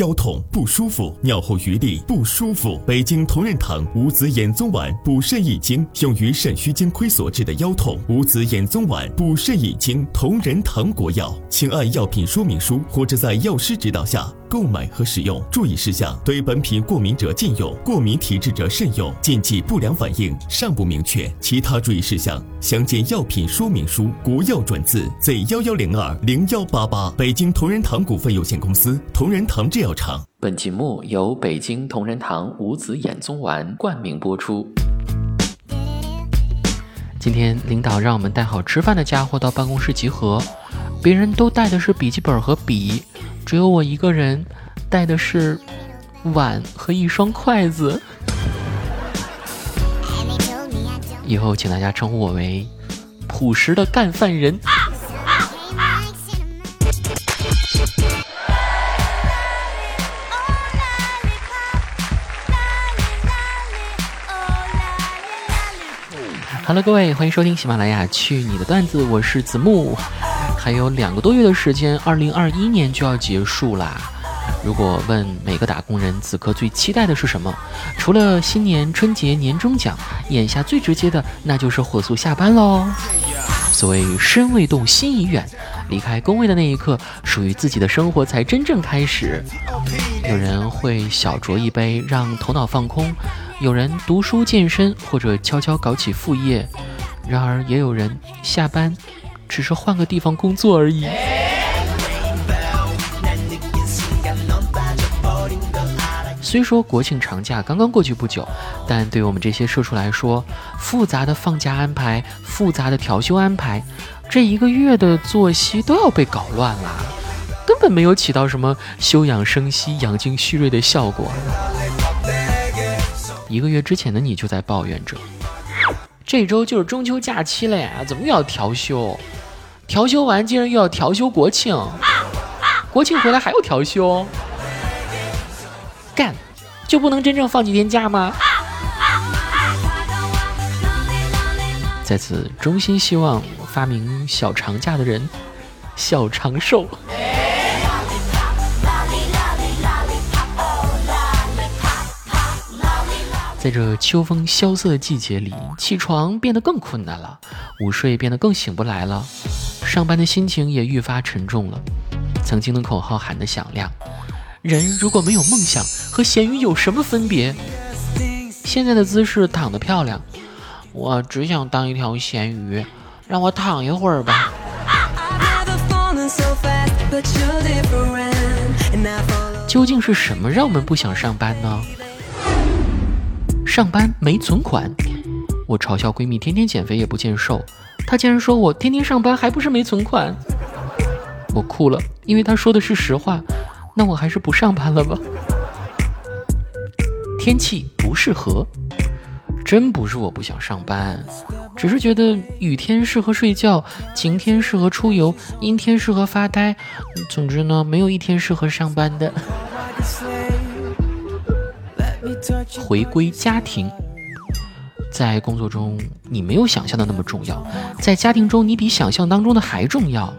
腰痛不舒服，尿后余沥不舒服。北京同仁堂五子衍宗丸补肾益精，用于肾虚精亏所致的腰痛。五子衍宗丸补肾益精，同仁堂国药，请按药品说明书或者在药师指导下购买和使用。注意事项：对本品过敏者禁用，过敏体质者慎用。禁忌不良反应尚不明确，其他注意事项详见药品说明书。国药转字 Z 幺幺零二零幺八八，北京同仁堂股份有限公司，同仁堂制药厂。本节目由北京同仁堂五子衍宗丸冠名播出。今天领导让我们带好吃饭的家伙到办公室集合，别人都带的是笔记本和笔，只有我一个人带的是碗和一双筷子。以后请大家称呼我为朴实的干饭人。Hello，各位，欢迎收听喜马拉雅《去你的段子》，我是子木。还有两个多月的时间，二零二一年就要结束啦。如果问每个打工人此刻最期待的是什么，除了新年春节年终奖，眼下最直接的那就是火速下班喽。所谓身未动，心已远，离开工位的那一刻，属于自己的生活才真正开始。有人会小酌一杯，让头脑放空；有人读书健身，或者悄悄搞起副业。然而，也有人下班，只是换个地方工作而已。虽说国庆长假刚刚过去不久，但对我们这些社畜来说，复杂的放假安排、复杂的调休安排，这一个月的作息都要被搞乱了，根本没有起到什么休养生息、养精蓄锐的效果。一个月之前的你就在抱怨着，这周就是中秋假期了呀，怎么又要调休？调休完竟然又要调休国庆，国庆回来还要调休。干，就不能真正放几天假吗？在此衷心希望发明小长假的人，小长寿。在这秋风萧瑟的季节里，起床变得更困难了，午睡变得更醒不来了，上班的心情也愈发沉重了。曾经的口号喊得响亮。人如果没有梦想，和咸鱼有什么分别？现在的姿势躺得漂亮，我只想当一条咸鱼，让我躺一会儿吧。究竟是什么让我们不想上班呢？上班没存款。我嘲笑闺蜜天天减肥也不见瘦，他竟然说我天天上班还不是没存款。我哭了，因为他说的是实话。那我还是不上班了吧。天气不适合，真不是我不想上班，只是觉得雨天适合睡觉，晴天适合出游，阴天适合发呆。总之呢，没有一天适合上班的。回归家庭，在工作中你没有想象的那么重要，在家庭中你比想象当中的还重要。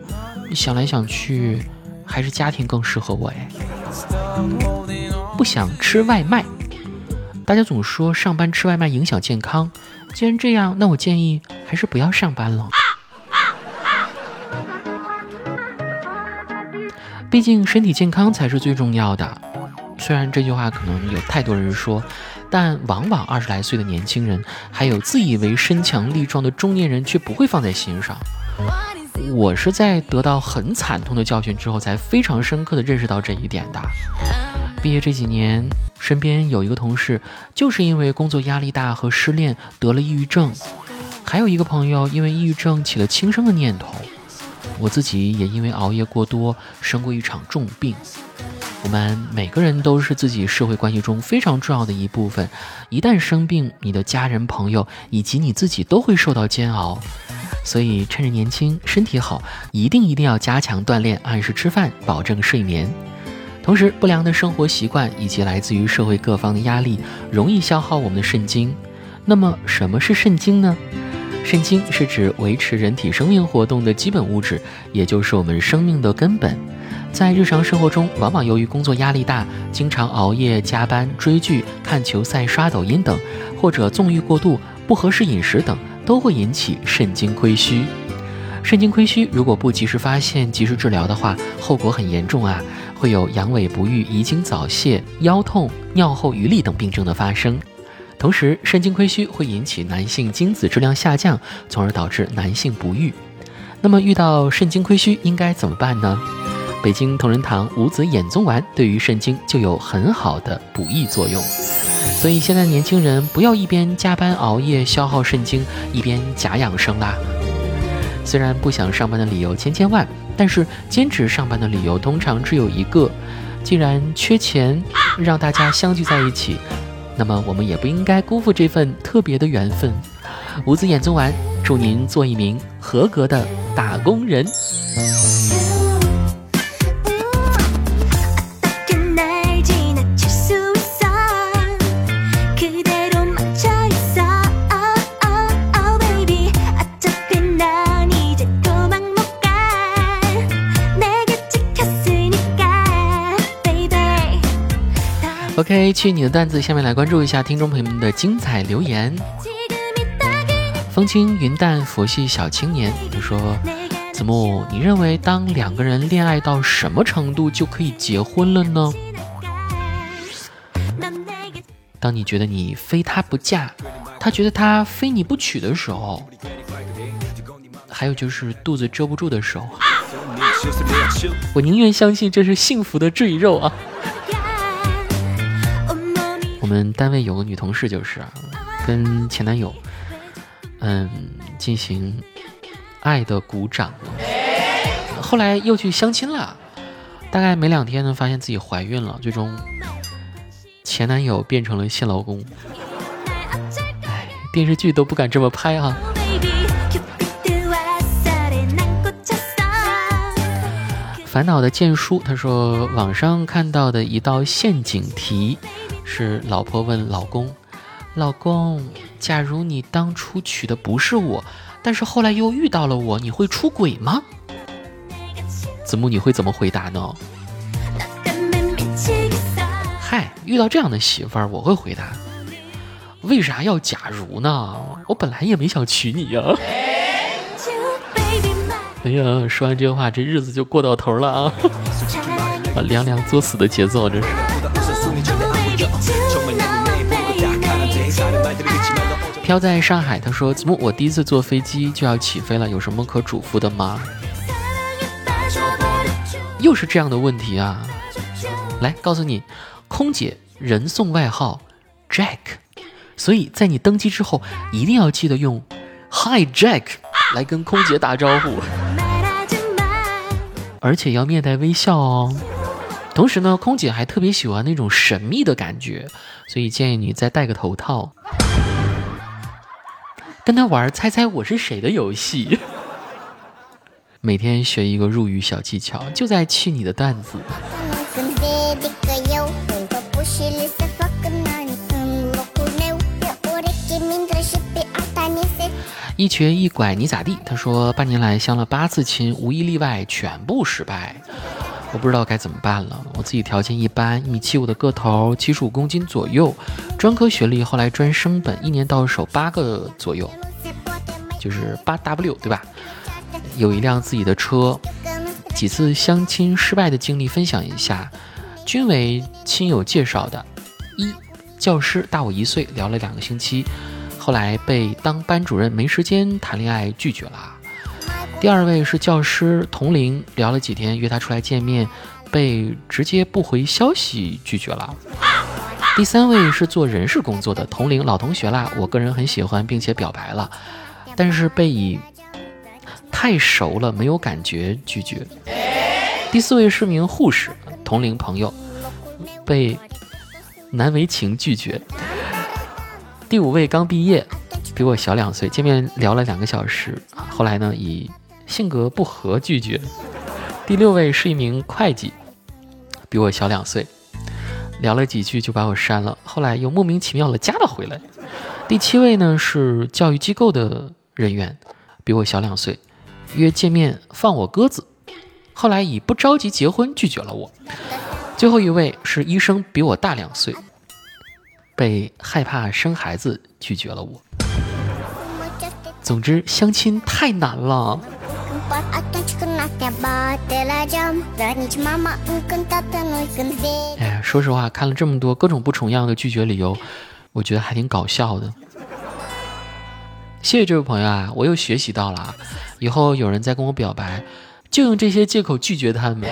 想来想去。还是家庭更适合我哎，不想吃外卖。大家总说上班吃外卖影响健康，既然这样，那我建议还是不要上班了。毕竟身体健康才是最重要的。虽然这句话可能有太多人说，但往往二十来岁的年轻人，还有自以为身强力壮的中年人，却不会放在心上。我是在得到很惨痛的教训之后，才非常深刻的认识到这一点的。毕业这几年，身边有一个同事，就是因为工作压力大和失恋得了抑郁症，还有一个朋友因为抑郁症起了轻生的念头。我自己也因为熬夜过多生过一场重病。我们每个人都是自己社会关系中非常重要的一部分，一旦生病，你的家人、朋友以及你自己都会受到煎熬。所以趁着年轻、身体好，一定一定要加强锻炼，按时吃饭，保证睡眠。同时，不良的生活习惯以及来自于社会各方的压力，容易消耗我们的肾精。那么，什么是肾精呢？肾精是指维持人体生命活动的基本物质，也就是我们生命的根本。在日常生活中，往往由于工作压力大，经常熬夜加班、追剧、看球赛、刷抖音等，或者纵欲过度、不合适饮食等，都会引起肾精亏虚。肾精亏虚如果不及时发现、及时治疗的话，后果很严重啊，会有阳痿不育、遗精早泄、腰痛、尿后余力等病症的发生。同时，肾精亏虚会引起男性精子质量下降，从而导致男性不育。那么，遇到肾精亏虚应该怎么办呢？北京同仁堂五子衍宗丸对于肾精就有很好的补益作用，所以现在年轻人不要一边加班熬夜消耗肾精，一边假养生啦。虽然不想上班的理由千千万，但是坚持上班的理由通常只有一个：既然缺钱，让大家相聚在一起，那么我们也不应该辜负这份特别的缘分。五子衍宗完，祝您做一名合格的打工人。ok 去你的段子下面来关注一下听众朋友们的精彩留言。风轻云淡佛系小青年他说子木你认为当两个人恋爱到什么程度就可以结婚了呢？当你觉得你非他不嫁他觉得他非你不娶的时候还有就是肚子遮不住的时候我宁愿相信这是幸福的赘肉啊。我们单位有个女同事，就是跟前男友嗯进行爱的鼓掌。后来又去相亲了，大概没两天呢，发现自己怀孕了，最终前男友变成了现老公。哎，电视剧都不敢这么拍啊。烦恼的剑书他说网上看到的一道陷阱题是老婆问老公老公假如你当初娶的不是我但是后来又遇到了我你会出轨吗？子木你会怎么回答呢？嗨遇到这样的媳妇儿我会回答为啥要假如呢？我本来也没想娶你呀哎呀，说完这话，这日子就过到头了 啊。凉凉作死的节奏，这是。飘在上海，他说，怎么我第一次坐飞机就要起飞了，有什么可嘱咐的吗？又是这样的问题啊。来告诉你，空姐人送外号 Jack。所以在你登机之后，一定要记得用 hi Jack 来跟空姐打招呼。而且要面带微笑哦。同时呢，空姐还特别喜欢那种神秘的感觉，所以建议你再戴个头套，跟他玩猜猜我是谁的游戏。每天学一个入语小技巧，就在去你的段子。一瘸一拐你咋地？他说半年来相了八次亲，无一例外全部失败。我不知道该怎么办了。我自己条件一般，一米七五的个头，七十五公斤左右，专科学历，后来专升本，一年到手八个左右，就是八 W 对吧？有一辆自己的车，几次相亲失败的经历分享一下，均为亲友介绍的。一教师大我一岁，聊了两个星期，后来被当班主任没时间谈恋爱拒绝了。第二位是教师同龄，聊了几天，约他出来见面，被直接不回消息拒绝了。第三位是做人事工作的同龄老同学啦，我个人很喜欢，并且表白了，但是被以太熟了没有感觉拒绝。第四位是名护士，同龄朋友，被难为情拒绝。第五位刚毕业，比我小两岁，见面聊了两个小时，后来呢以性格不合拒绝。第六位是一名会计，比我小两岁，聊了几句就把我删了，后来又莫名其妙的加了回来。第七位呢是教育机构的人员，比我小两岁，约见面放我鸽子，后来以不着急结婚拒绝了我。最后一位是医生，比我大两岁，被害怕生孩子拒绝了我。总之，相亲太难了。哎呀，说实话，看了这么多各种不重样的拒绝理由，我觉得还挺搞笑的。谢谢这位朋友啊，我又学习到了啊，以后有人再跟我表白，就用这些借口拒绝他们。